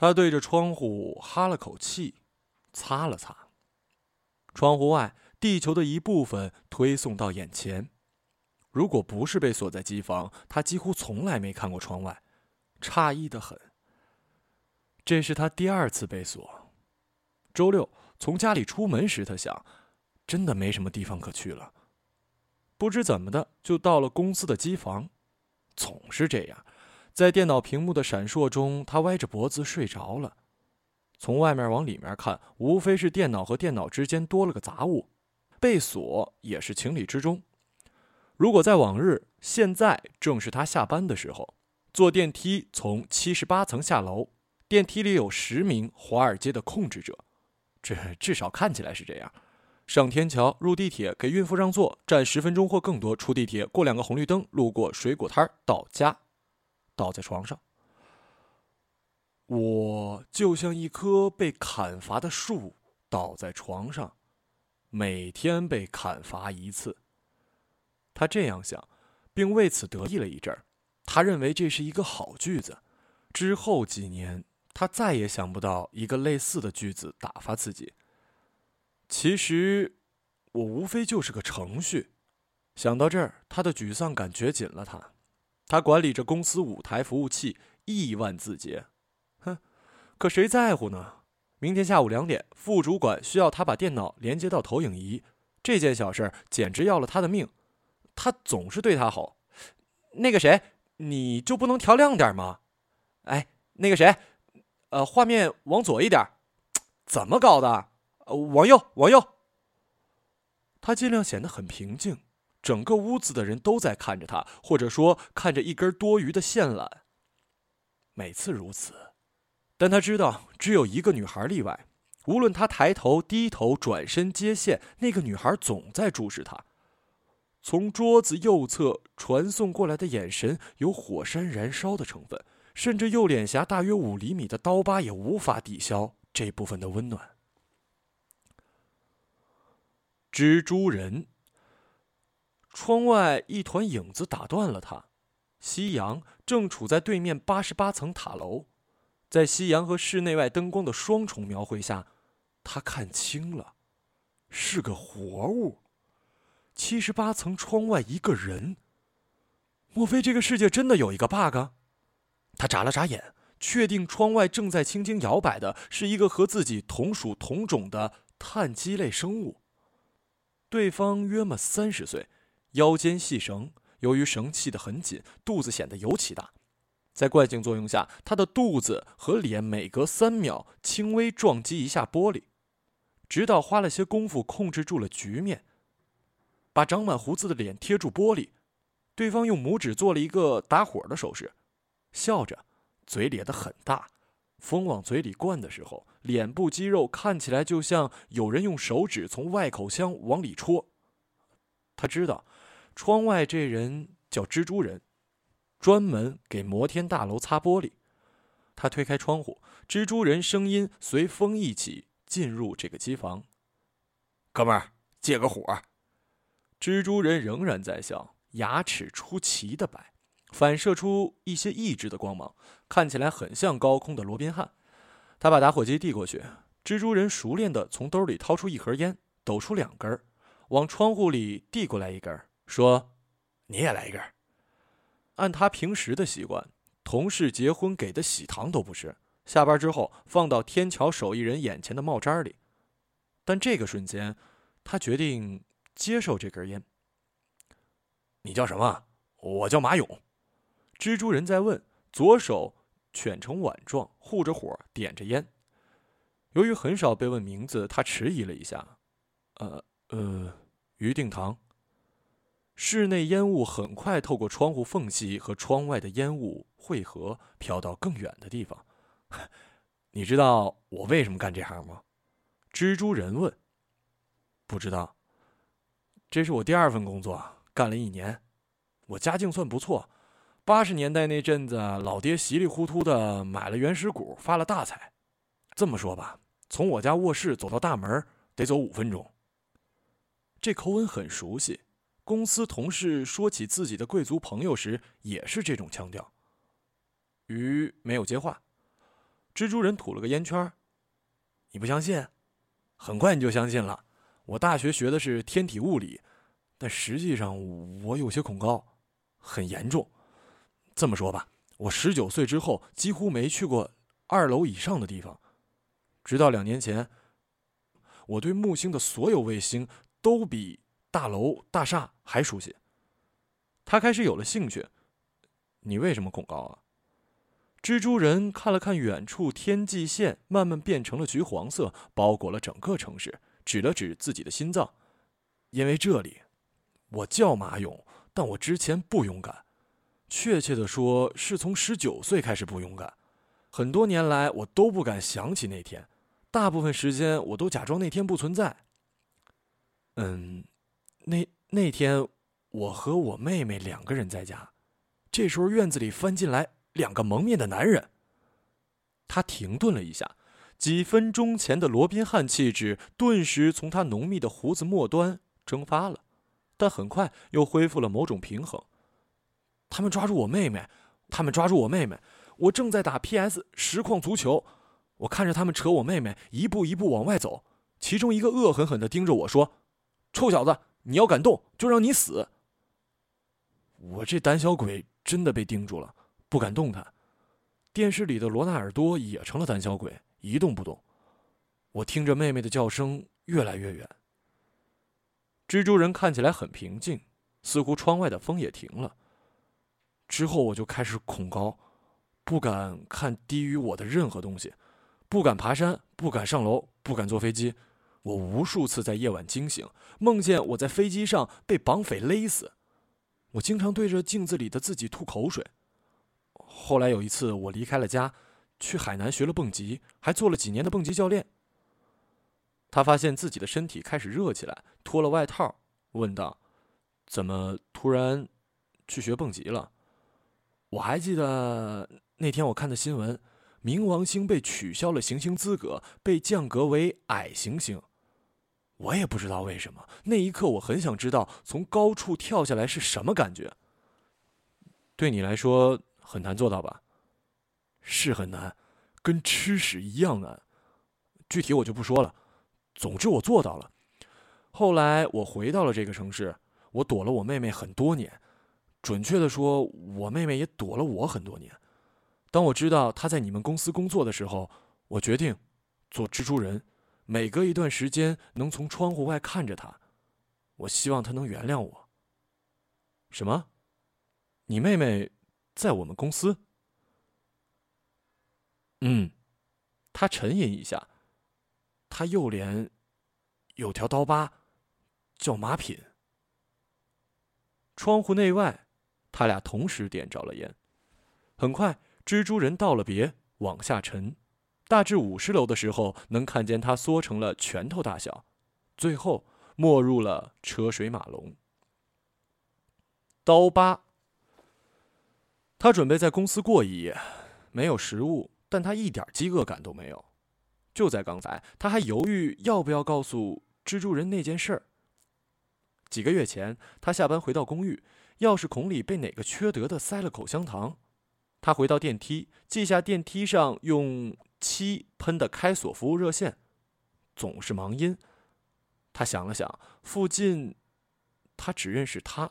他对着窗户哈了口气，擦了擦。窗户外，地球的一部分推送到眼前。如果不是被锁在机房，他几乎从来没看过窗外，诧异的很。这是他第二次被锁。周六从家里出门时，他想，真的没什么地方可去了。不知怎么的，就到了公司的机房。总是这样，在电脑屏幕的闪烁中，他歪着脖子睡着了。从外面往里面看，无非是电脑和电脑之间多了个杂物，被锁也是情理之中。如果在往日，现在正是他下班的时候，坐电梯从七十八层下楼，电梯里有十名华尔街的控制者，这至少看起来是这样。上天桥，入地铁，给孕妇让座，站十分钟或更多，出地铁，过两个红绿灯，路过水果摊儿到家，倒在床上。我就像一棵被砍伐的树，倒在床上，每天被砍伐一次。他这样想，并为此得意了一阵儿。他认为这是一个好句子。之后几年，他再也想不到一个类似的句子打发自己。其实，我无非就是个程序。想到这儿，他的沮丧感觉紧了他。他管理着公司五台服务器，亿万字节。哼，可谁在乎呢？明天下午两点，副主管需要他把电脑连接到投影仪。这件小事简直要了他的命。他总是对他吼：“那个谁，你就不能调亮点吗？哎，那个谁，呃，画面往左一点，怎么搞的？”往右，往右。他尽量显得很平静，整个屋子的人都在看着他，或者说看着一根多余的线缆。每次如此，但他知道只有一个女孩例外。无论他抬头、低头、转身接线，那个女孩总在注视他。从桌子右侧传送过来的眼神有火山燃烧的成分，甚至右脸颊大约五厘米的刀疤也无法抵消这部分的温暖。蜘蛛人。窗外一团影子打断了他。夕阳正处在对面八十八层塔楼，在夕阳和室内外灯光的双重描绘下，他看清了，是个活物。七十八层窗外一个人。莫非这个世界真的有一个 bug？他眨了眨眼，确定窗外正在轻轻摇摆的是一个和自己同属同种的碳基类生物。对方约莫三十岁，腰间系绳，由于绳系得很紧，肚子显得尤其大。在惯性作用下，他的肚子和脸每隔三秒轻微撞击一下玻璃，直到花了些功夫控制住了局面，把长满胡子的脸贴住玻璃。对方用拇指做了一个打火的手势，笑着，嘴咧得很大。风往嘴里灌的时候，脸部肌肉看起来就像有人用手指从外口腔往里戳。他知道，窗外这人叫蜘蛛人，专门给摩天大楼擦玻璃。他推开窗户，蜘蛛人声音随风一起进入这个机房。哥们儿，借个火。蜘蛛人仍然在笑，牙齿出奇的白。反射出一些异质的光芒，看起来很像高空的罗宾汉。他把打火机递过去，蜘蛛人熟练地从兜里掏出一盒烟，抖出两根，往窗户里递过来一根，说：“你也来一根。”按他平时的习惯，同事结婚给的喜糖都不吃，下班之后放到天桥手艺人眼前的帽渣里。但这个瞬间，他决定接受这根烟。你叫什么？我叫马勇。蜘蛛人在问，左手蜷成碗状，护着火，点着烟。由于很少被问名字，他迟疑了一下。呃呃，于定堂。室内烟雾很快透过窗户缝隙和窗外的烟雾汇合，飘到更远的地方。你知道我为什么干这行吗？蜘蛛人问。不知道。这是我第二份工作，干了一年。我家境算不错。八十年代那阵子，老爹稀里糊涂的买了原始股，发了大财。这么说吧，从我家卧室走到大门得走五分钟。这口吻很熟悉，公司同事说起自己的贵族朋友时也是这种腔调。鱼没有接话。蜘蛛人吐了个烟圈。你不相信？很快你就相信了。我大学学的是天体物理，但实际上我有些恐高，很严重。这么说吧，我十九岁之后几乎没去过二楼以上的地方，直到两年前，我对木星的所有卫星都比大楼大厦还熟悉。他开始有了兴趣。你为什么恐高啊？蜘蛛人看了看远处天际线，慢慢变成了橘黄色，包裹了整个城市，指了指自己的心脏。因为这里，我叫马勇，但我之前不勇敢。确切的说，是从十九岁开始不勇敢。很多年来，我都不敢想起那天，大部分时间我都假装那天不存在。嗯，那那天，我和我妹妹两个人在家，这时候院子里翻进来。两个蒙面的男人。他停顿了一下，几分钟前的罗宾汉气质顿时从他浓密的胡子末端蒸发了，但很快又恢复了某种平衡。他们抓住我妹妹，他们抓住我妹妹。我正在打 PS 实况足球，我看着他们扯我妹妹一步一步往外走，其中一个恶狠狠地盯着我说：“臭小子，你要敢动，就让你死。”我这胆小鬼真的被盯住了。不敢动弹，电视里的罗纳尔多也成了胆小鬼，一动不动。我听着妹妹的叫声越来越远。蜘蛛人看起来很平静，似乎窗外的风也停了。之后我就开始恐高，不敢看低于我的任何东西，不敢爬山，不敢上楼，不敢坐飞机。我无数次在夜晚惊醒，梦见我在飞机上被绑匪勒死。我经常对着镜子里的自己吐口水。后来有一次，我离开了家，去海南学了蹦极，还做了几年的蹦极教练。他发现自己的身体开始热起来，脱了外套，问道：“怎么突然去学蹦极了？”我还记得那天我看的新闻，冥王星被取消了行星资格，被降格为矮行星。我也不知道为什么，那一刻我很想知道从高处跳下来是什么感觉。对你来说。很难做到吧？是很难，跟吃屎一样难。具体我就不说了。总之我做到了。后来我回到了这个城市，我躲了我妹妹很多年。准确的说，我妹妹也躲了我很多年。当我知道她在你们公司工作的时候，我决定做蜘蛛人，每隔一段时间能从窗户外看着她。我希望她能原谅我。什么？你妹妹？在我们公司，嗯，他沉吟一下，他右脸有条刀疤，叫马品。窗户内外，他俩同时点着了烟。很快，蜘蛛人道了别，往下沉，大致五十楼的时候，能看见他缩成了拳头大小，最后没入了车水马龙。刀疤。他准备在公司过一夜，没有食物，但他一点饥饿感都没有。就在刚才，他还犹豫要不要告诉蜘蛛人那件事儿。几个月前，他下班回到公寓，钥匙孔里被哪个缺德的塞了口香糖。他回到电梯，记下电梯上用七喷的开锁服务热线，总是忙音。他想了想，附近，他只认识他。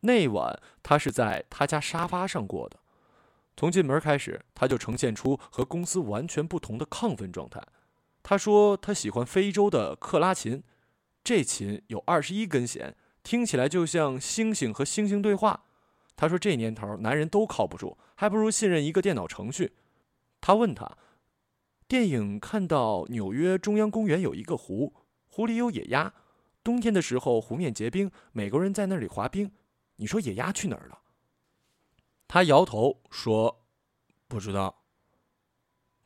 那晚，他是在他家沙发上过的。从进门开始，他就呈现出和公司完全不同的亢奋状态。他说他喜欢非洲的克拉琴，这琴有二十一根弦，听起来就像星星和星星对话。他说这年头男人都靠不住，还不如信任一个电脑程序。他问他，电影看到纽约中央公园有一个湖，湖里有野鸭，冬天的时候湖面结冰，美国人在那里滑冰。你说野鸭去哪儿了？他摇头说：“不知道。”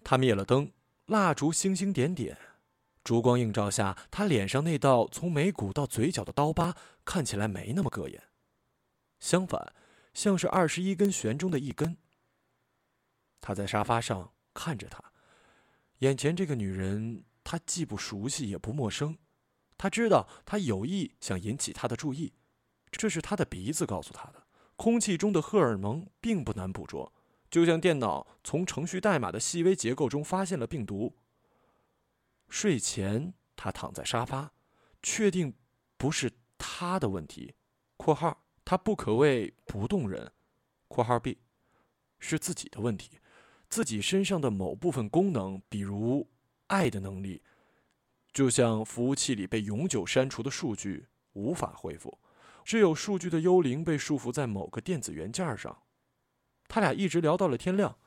他灭了灯，蜡烛星星点点，烛光映照下，他脸上那道从眉骨到嘴角的刀疤看起来没那么膈应，相反，像是二十一根弦中的一根。他在沙发上看着她，眼前这个女人，他既不熟悉也不陌生，他知道他有意想引起他的注意。这是他的鼻子告诉他的。空气中的荷尔蒙并不难捕捉，就像电脑从程序代码的细微结构中发现了病毒。睡前，他躺在沙发，确定不是他的问题（括号他不可谓不动人）（括号 b） 是自己的问题，自己身上的某部分功能，比如爱的能力，就像服务器里被永久删除的数据无法恢复。只有数据的幽灵被束缚在某个电子元件上。他俩一直聊到了天亮，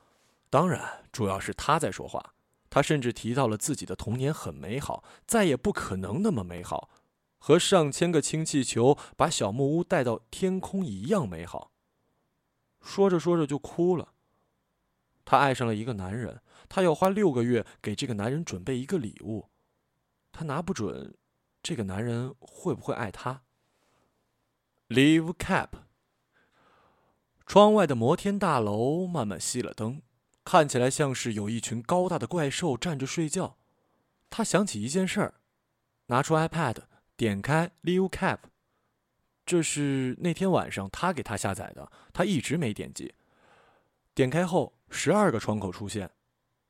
当然主要是他在说话。他甚至提到了自己的童年很美好，再也不可能那么美好，和上千个氢气球把小木屋带到天空一样美好。说着说着就哭了。她爱上了一个男人，她要花六个月给这个男人准备一个礼物。她拿不准，这个男人会不会爱她。Leave cap。窗外的摩天大楼慢慢熄了灯，看起来像是有一群高大的怪兽站着睡觉。他想起一件事儿，拿出 iPad，点开 Leave cap。这是那天晚上他给他下载的，他一直没点击。点开后，十二个窗口出现，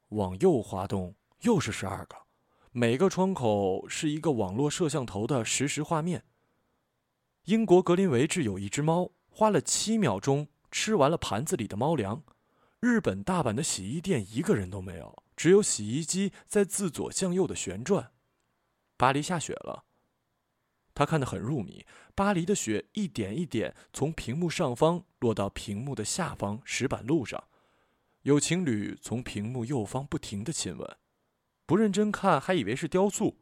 往右滑动又是十二个，每个窗口是一个网络摄像头的实时画面。英国格林维治有一只猫，花了七秒钟吃完了盘子里的猫粮。日本大阪的洗衣店一个人都没有，只有洗衣机在自左向右的旋转。巴黎下雪了，他看得很入迷。巴黎的雪一点一点从屏幕上方落到屏幕的下方石板路上，有情侣从屏幕右方不停的亲吻，不认真看还以为是雕塑。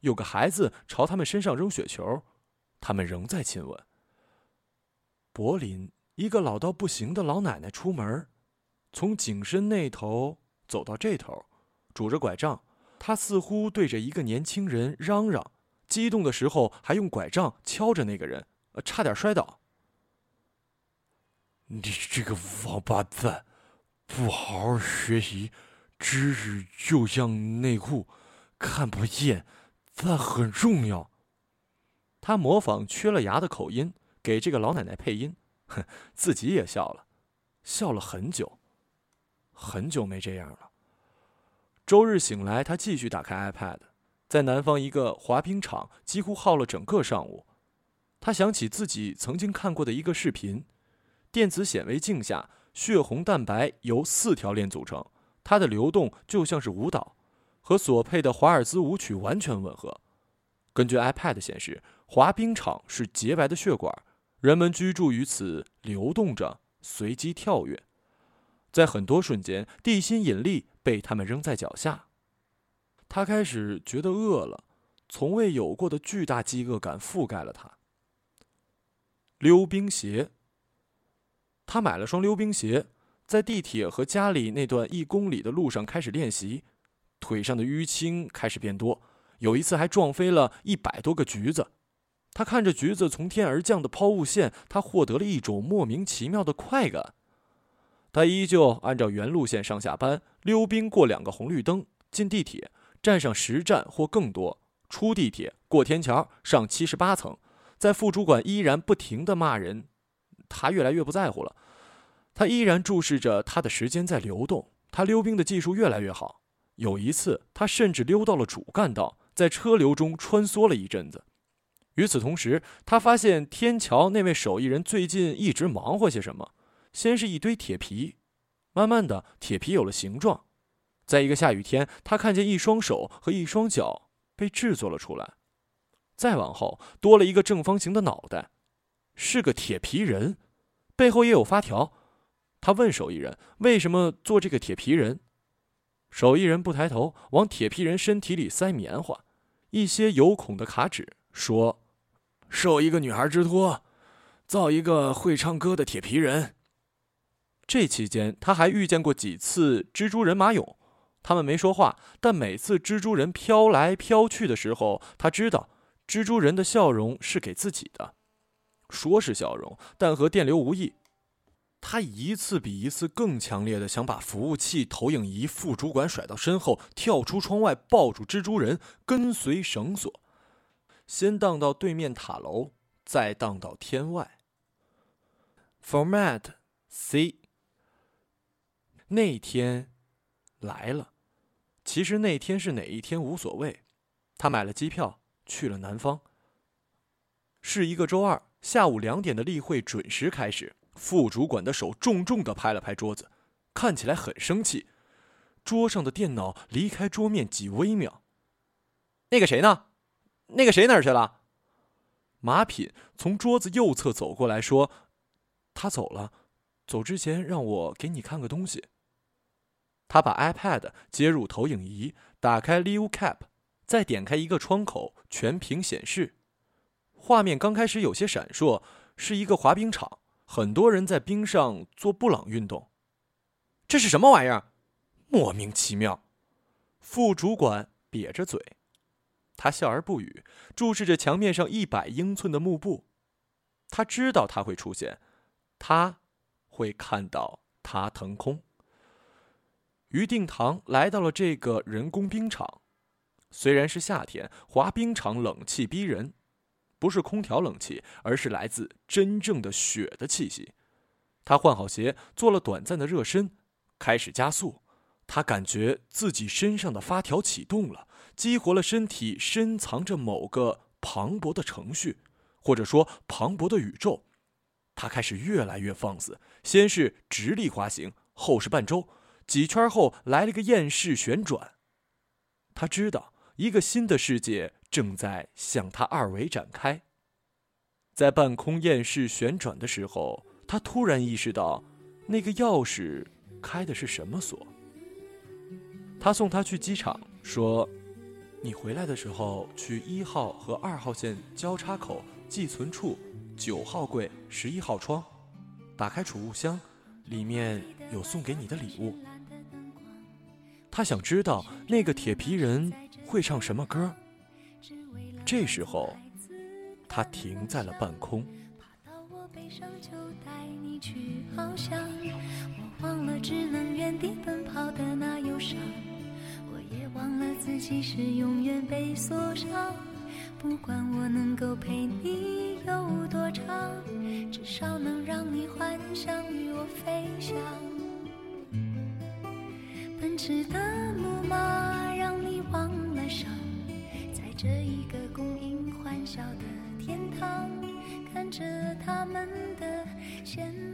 有个孩子朝他们身上扔雪球。他们仍在亲吻。柏林，一个老到不行的老奶奶出门，从景深那头走到这头，拄着拐杖。她似乎对着一个年轻人嚷嚷，激动的时候还用拐杖敲着那个人，差点摔倒。你这个王八蛋，不好好学习，知识就像内裤，看不见，但很重要。他模仿缺了牙的口音给这个老奶奶配音，哼，自己也笑了，笑了很久，很久没这样了。周日醒来，他继续打开 iPad，在南方一个滑冰场几乎耗了整个上午。他想起自己曾经看过的一个视频：电子显微镜下，血红蛋白由四条链组成，它的流动就像是舞蹈，和所配的华尔兹舞曲完全吻合。根据 iPad 显示。滑冰场是洁白的血管，人们居住于此，流动着，随机跳跃。在很多瞬间，地心引力被他们扔在脚下。他开始觉得饿了，从未有过的巨大饥饿感覆盖了他。溜冰鞋。他买了双溜冰鞋，在地铁和家里那段一公里的路上开始练习，腿上的淤青开始变多，有一次还撞飞了一百多个橘子。他看着橘子从天而降的抛物线，他获得了一种莫名其妙的快感。他依旧按照原路线上下班，溜冰过两个红绿灯，进地铁，站上十站或更多，出地铁，过天桥，上七十八层，在副主管依然不停的骂人，他越来越不在乎了。他依然注视着他的时间在流动，他溜冰的技术越来越好。有一次，他甚至溜到了主干道，在车流中穿梭了一阵子。与此同时，他发现天桥那位手艺人最近一直忙活些什么。先是一堆铁皮，慢慢的，铁皮有了形状。在一个下雨天，他看见一双手和一双脚被制作了出来。再往后，多了一个正方形的脑袋，是个铁皮人，背后也有发条。他问手艺人：“为什么做这个铁皮人？”手艺人不抬头，往铁皮人身体里塞棉花，一些有孔的卡纸，说。受一个女孩之托，造一个会唱歌的铁皮人。这期间，他还遇见过几次蜘蛛人马俑，他们没说话，但每次蜘蛛人飘来飘去的时候，他知道蜘蛛人的笑容是给自己的。说是笑容，但和电流无异。他一次比一次更强烈的想把服务器、投影仪、副主管甩到身后，跳出窗外，抱住蜘蛛人，跟随绳索。先荡到对面塔楼，再荡到天外。Format C。那天来了。其实那天是哪一天无所谓。他买了机票去了南方。是一个周二下午两点的例会准时开始。副主管的手重重地拍了拍桌子，看起来很生气。桌上的电脑离开桌面几微秒。那个谁呢？那个谁哪儿去了？马品从桌子右侧走过来说：“他走了，走之前让我给你看个东西。”他把 iPad 接入投影仪，打开 Live Cap，再点开一个窗口，全屏显示。画面刚开始有些闪烁，是一个滑冰场，很多人在冰上做布朗运动。这是什么玩意儿？莫名其妙。副主管瘪着嘴。他笑而不语，注视着墙面上一百英寸的幕布。他知道他会出现，他会看到他腾空。于定堂来到了这个人工冰场，虽然是夏天，滑冰场冷气逼人，不是空调冷气，而是来自真正的雪的气息。他换好鞋，做了短暂的热身，开始加速。他感觉自己身上的发条启动了。激活了身体深藏着某个磅礴的程序，或者说磅礴的宇宙。他开始越来越放肆，先是直立滑行，后是半周，几圈后来了个厌世旋转。他知道一个新的世界正在向他二维展开。在半空厌世旋转的时候，他突然意识到，那个钥匙开的是什么锁。他送他去机场，说。你回来的时候，去一号和二号线交叉口寄存处九号柜十一号窗，打开储物箱，里面有送给你的礼物。他想知道那个铁皮人会唱什么歌。这时候，他停在了半空。忘了自己是永远被锁上，不管我能够陪你有多长，至少能让你幻想与我飞翔。奔驰的木马小的天堂，看着他们的羡。